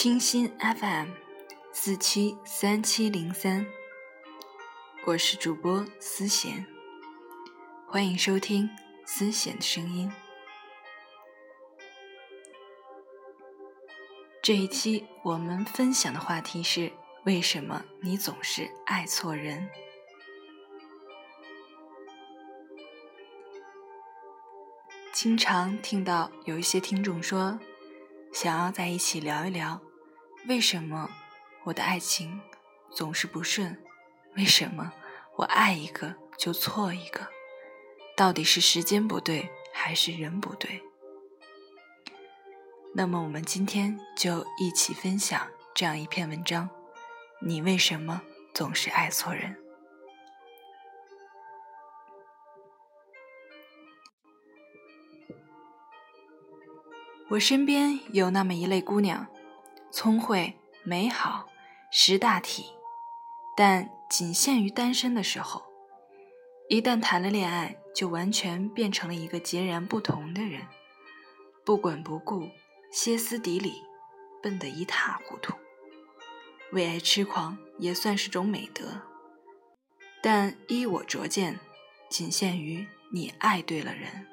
清新 FM 四七三七零三，我是主播思贤，欢迎收听思贤的声音。这一期我们分享的话题是：为什么你总是爱错人？经常听到有一些听众说。想要在一起聊一聊，为什么我的爱情总是不顺？为什么我爱一个就错一个？到底是时间不对，还是人不对？那么我们今天就一起分享这样一篇文章：你为什么总是爱错人？我身边有那么一类姑娘，聪慧、美好、识大体，但仅限于单身的时候。一旦谈了恋爱，就完全变成了一个截然不同的人，不管不顾、歇斯底里、笨得一塌糊涂。为爱痴狂也算是种美德，但依我拙见，仅限于你爱对了人。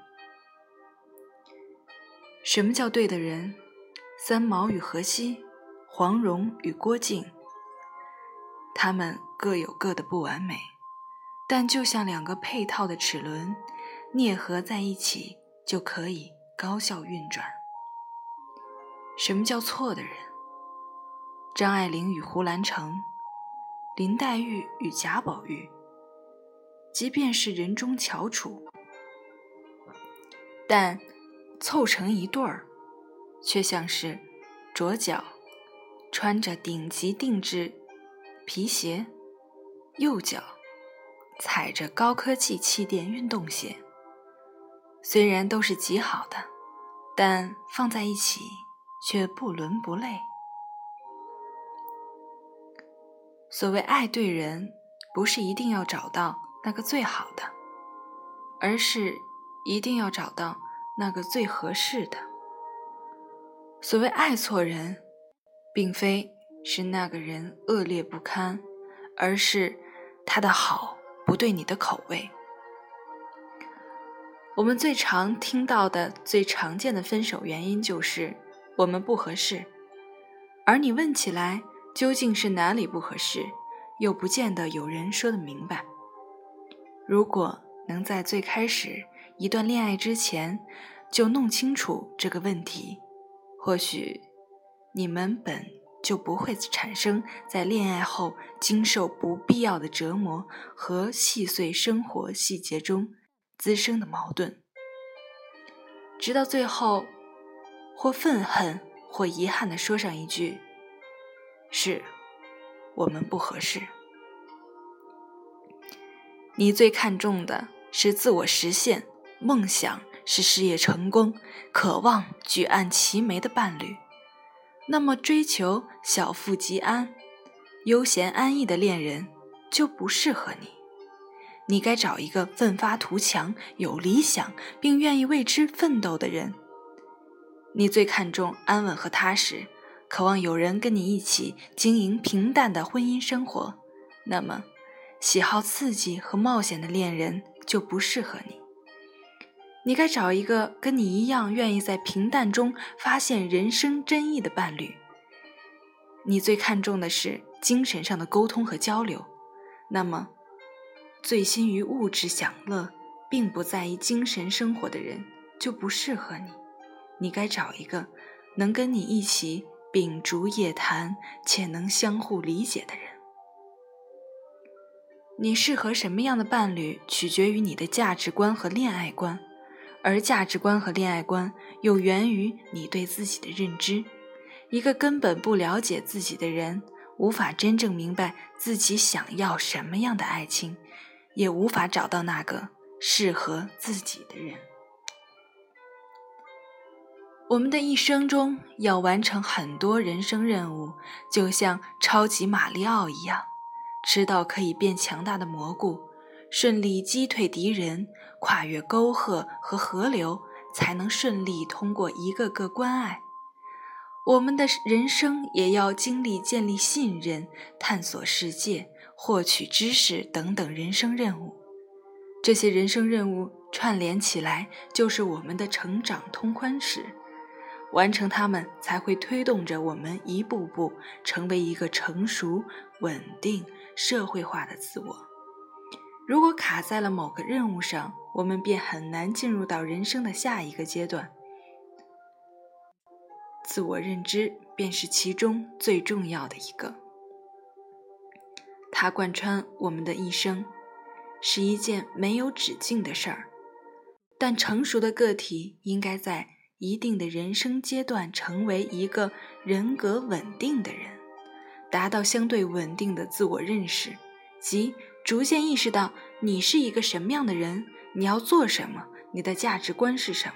什么叫对的人？三毛与荷西，黄蓉与郭靖。他们各有各的不完美，但就像两个配套的齿轮，啮合在一起就可以高效运转。什么叫错的人？张爱玲与胡兰成，林黛玉与贾宝玉。即便是人中翘楚，但。凑成一对儿，却像是左脚穿着顶级定制皮鞋，右脚踩着高科技气垫运动鞋。虽然都是极好的，但放在一起却不伦不类。所谓爱对人，不是一定要找到那个最好的，而是一定要找到。那个最合适的。所谓爱错人，并非是那个人恶劣不堪，而是他的好不对你的口味。我们最常听到的、最常见的分手原因就是我们不合适，而你问起来究竟是哪里不合适，又不见得有人说得明白。如果能在最开始，一段恋爱之前，就弄清楚这个问题，或许你们本就不会产生在恋爱后经受不必要的折磨和细碎生活细节中滋生的矛盾，直到最后，或愤恨或遗憾地说上一句：“是我们不合适。”你最看重的是自我实现。梦想是事业成功，渴望举案齐眉的伴侣，那么追求小富即安、悠闲安逸的恋人就不适合你。你该找一个奋发图强、有理想并愿意为之奋斗的人。你最看重安稳和踏实，渴望有人跟你一起经营平淡的婚姻生活，那么喜好刺激和冒险的恋人就不适合你。你该找一个跟你一样愿意在平淡中发现人生真意的伴侣。你最看重的是精神上的沟通和交流，那么，醉心于物质享乐，并不在意精神生活的人就不适合你。你该找一个能跟你一起秉烛夜谈且能相互理解的人。你适合什么样的伴侣，取决于你的价值观和恋爱观。而价值观和恋爱观又源于你对自己的认知。一个根本不了解自己的人，无法真正明白自己想要什么样的爱情，也无法找到那个适合自己的人。我们的一生中要完成很多人生任务，就像超级马里奥一样，吃到可以变强大的蘑菇。顺利击退敌人，跨越沟壑和河流，才能顺利通过一个个关隘。我们的人生也要经历建立信任、探索世界、获取知识等等人生任务。这些人生任务串联起来，就是我们的成长通宽史。完成它们，才会推动着我们一步步成为一个成熟、稳定、社会化的自我。如果卡在了某个任务上，我们便很难进入到人生的下一个阶段。自我认知便是其中最重要的一个，它贯穿我们的一生，是一件没有止境的事儿。但成熟的个体应该在一定的人生阶段成为一个人格稳定的人，达到相对稳定的自我认识，即逐渐意识到你是一个什么样的人，你要做什么，你的价值观是什么。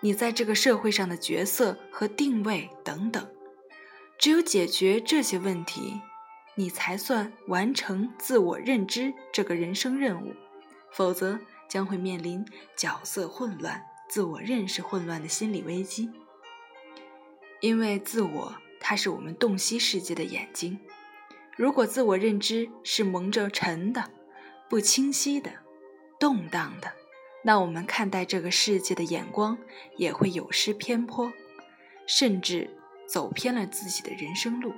你在这个社会上的角色和定位等等，只有解决这些问题，你才算完成自我认知这个人生任务，否则将会面临角色混乱、自我认识混乱的心理危机。因为自我，它是我们洞悉世界的眼睛。如果自我认知是蒙着尘的、不清晰的、动荡的。那我们看待这个世界的眼光也会有失偏颇，甚至走偏了自己的人生路。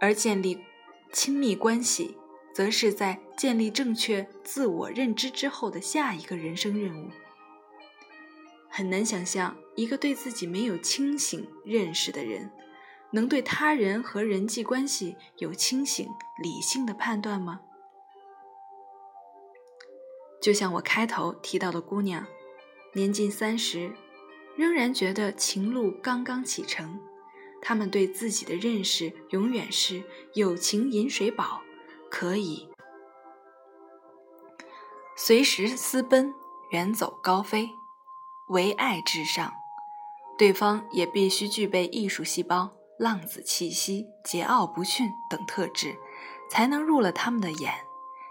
而建立亲密关系，则是在建立正确自我认知之后的下一个人生任务。很难想象一个对自己没有清醒认识的人，能对他人和人际关系有清醒理性的判断吗？就像我开头提到的姑娘，年近三十，仍然觉得情路刚刚启程。他们对自己的认识永远是友情饮水饱，可以随时私奔，远走高飞，唯爱至上。对方也必须具备艺术细胞、浪子气息、桀骜不驯等特质，才能入了他们的眼，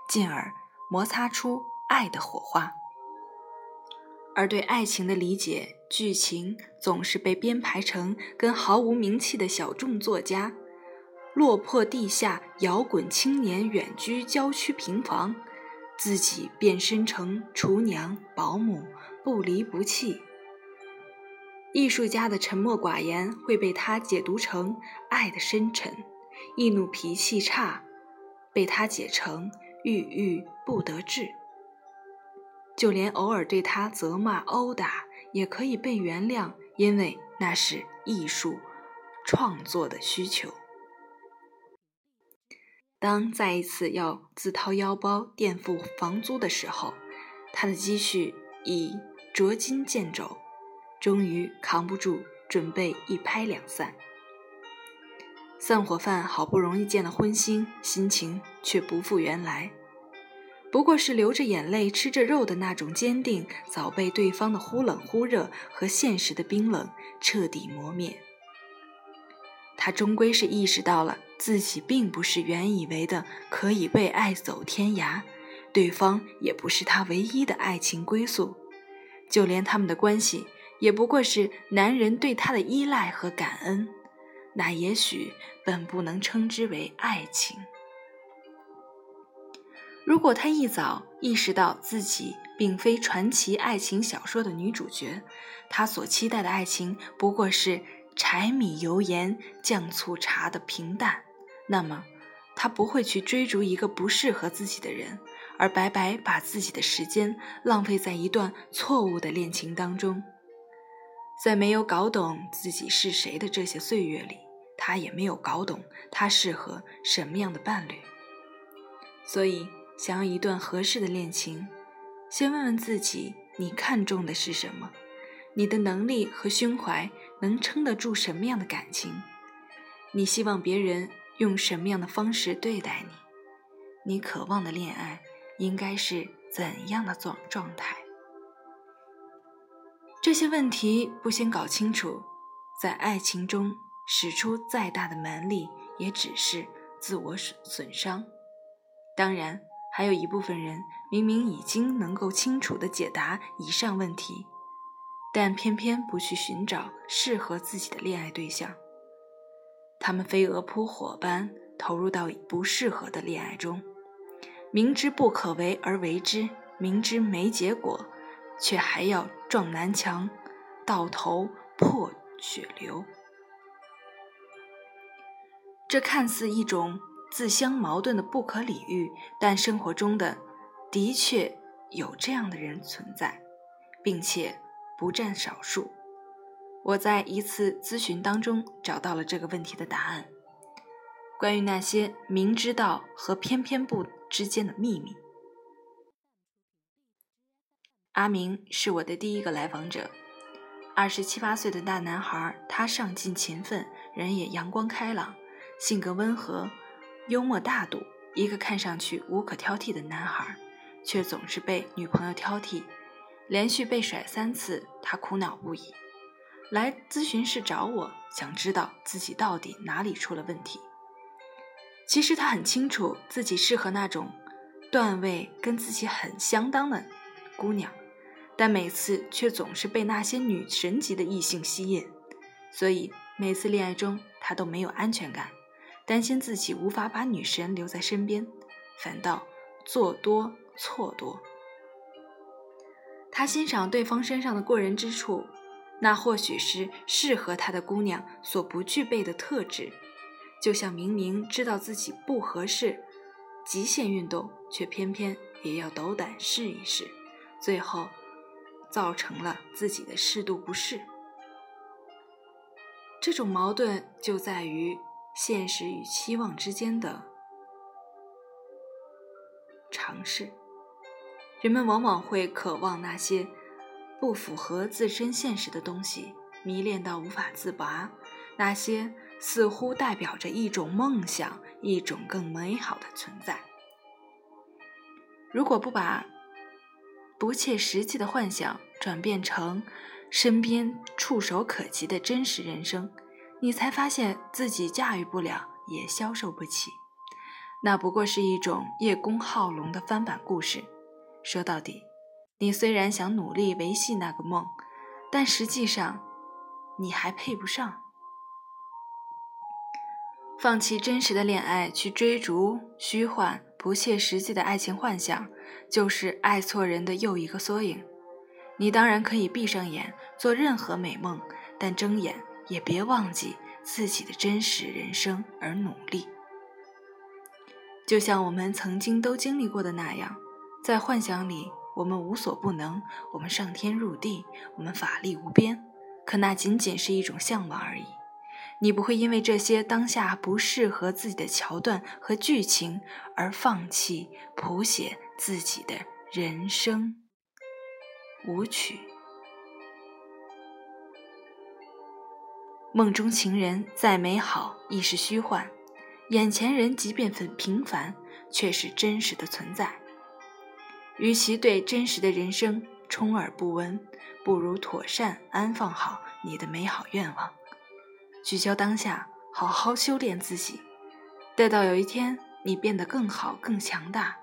进而摩擦出。爱的火花，而对爱情的理解剧情总是被编排成跟毫无名气的小众作家、落魄地下摇滚青年远居郊区平房，自己变身成厨娘、保姆，不离不弃。艺术家的沉默寡言会被他解读成爱的深沉，易怒脾气差被他解成郁郁不得志。就连偶尔对他责骂、殴打，也可以被原谅，因为那是艺术创作的需求。当再一次要自掏腰包垫付房租的时候，他的积蓄已捉襟见肘，终于扛不住，准备一拍两散。散伙饭好不容易见了荤腥，心情却不复原来。不过是流着眼泪吃着肉的那种坚定，早被对方的忽冷忽热和现实的冰冷彻底磨灭。他终归是意识到了自己并不是原以为的可以为爱走天涯，对方也不是他唯一的爱情归宿，就连他们的关系也不过是男人对她的依赖和感恩，那也许本不能称之为爱情。如果他一早意识到自己并非传奇爱情小说的女主角，他所期待的爱情不过是柴米油盐酱醋茶的平淡，那么他不会去追逐一个不适合自己的人，而白白把自己的时间浪费在一段错误的恋情当中。在没有搞懂自己是谁的这些岁月里，他也没有搞懂他适合什么样的伴侣，所以。想要一段合适的恋情，先问问自己：你看重的是什么？你的能力和胸怀能撑得住什么样的感情？你希望别人用什么样的方式对待你？你渴望的恋爱应该是怎样的状状态？这些问题不先搞清楚，在爱情中使出再大的蛮力，也只是自我损损伤。当然。还有一部分人明明已经能够清楚地解答以上问题，但偏偏不去寻找适合自己的恋爱对象。他们飞蛾扑火般投入到不适合的恋爱中，明知不可为而为之，明知没结果，却还要撞南墙，到头破血流。这看似一种自相矛盾的不可理喻，但生活中的的确有这样的人存在，并且不占少数。我在一次咨询当中找到了这个问题的答案。关于那些明知道和偏偏不之间的秘密，阿明是我的第一个来访者，二十七八岁的大男孩，他上进勤奋，人也阳光开朗，性格温和，幽默大度，一个看上去无可挑剔的男孩，却总是被女朋友挑剔，连续被甩三次，他苦恼不已。来咨询室找我，想知道自己到底哪里出了问题。其实他很清楚自己适合那种段位跟自己很相当的姑娘，但每次却总是被那些女神级的异性吸引，所以每次恋爱中他都没有安全感，担心自己无法把女神留在身边，反倒做多错多。他欣赏对方身上的过人之处。那或许是适合他的姑娘所不具备的特质，就像明明知道自己不合适极限运动，却偏偏也要斗胆试一试，最后造成了自己的适度不适。这种矛盾就在于现实与期望之间的尝试，人们往往会渴望那些。不符合自身现实的东西，迷恋到无法自拔；那些似乎代表着一种梦想，一种更美好的存在。如果不把不切实际的幻想转变成身边触手可及的真实人生，你才发现自己驾驭不了，也消受不起。那不过是一种叶公好龙的翻版故事。说到底。你虽然想努力维系那个梦，但实际上，你还配不上。放弃真实的恋爱，去追逐虚幻、不切实际的爱情幻想，就是爱错人的又一个缩影。你当然可以闭上眼做任何美梦，但睁眼也别忘记自己的真实人生而努力。就像我们曾经都经历过的那样，在幻想里。我们无所不能，我们上天入地，我们法力无边，可那仅仅是一种向往而已。你不会因为这些当下不适合自己的桥段和剧情而放弃谱写自己的人生舞曲。梦中情人再美好亦是虚幻，眼前人即便很平凡，却是真实的存在。与其对真实的人生充耳不闻，不如妥善安放好你的美好愿望，聚焦当下，好好修炼自己。待到有一天你变得更好、更强大，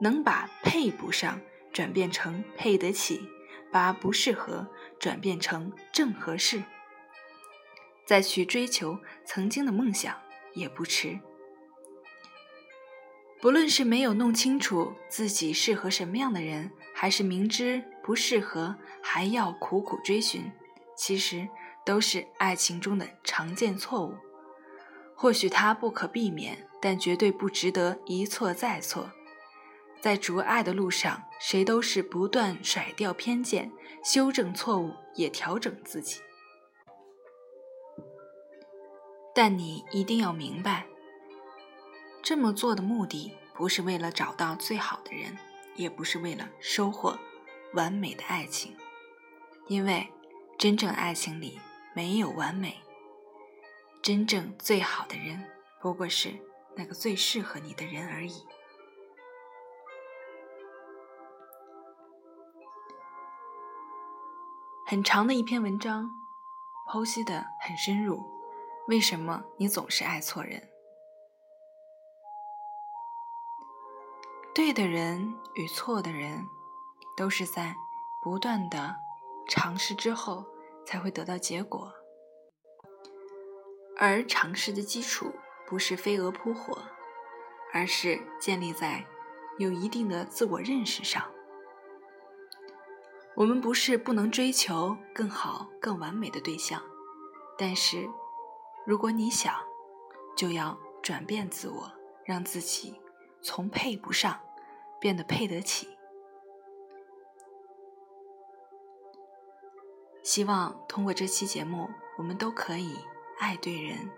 能把配不上转变成配得起，把不适合转变成正合适，再去追求曾经的梦想也不迟。不论是没有弄清楚自己适合什么样的人，还是明知不适合还要苦苦追寻，其实都是爱情中的常见错误。或许它不可避免，但绝对不值得一错再错。在逐爱的路上，谁都是不断甩掉偏见，修正错误，也调整自己。但你一定要明白。这么做的目的不是为了找到最好的人，也不是为了收获完美的爱情，因为真正爱情里没有完美。真正最好的人，不过是那个最适合你的人而已。很长的一篇文章，剖析的很深入。为什么你总是爱错人？对的人与错的人，都是在不断的尝试之后才会得到结果，而尝试的基础不是飞蛾扑火，而是建立在有一定的自我认识上。我们不是不能追求更好、更完美的对象，但是如果你想，就要转变自我，让自己从配不上变得配得起。希望通过这期节目，我们都可以爱对人。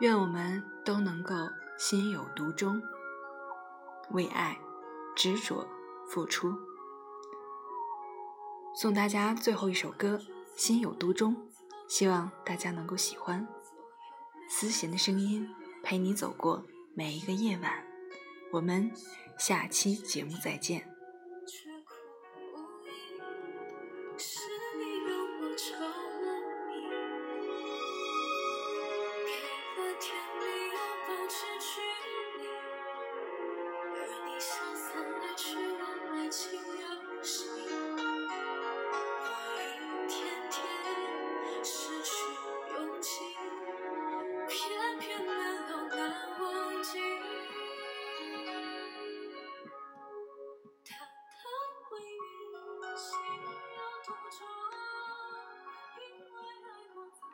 愿我们都能够心有独钟，为爱执着付出。送大家最后一首歌《心有独钟》，希望大家能够喜欢。思贤的声音陪你走过每一个夜晚，我们下期节目再见。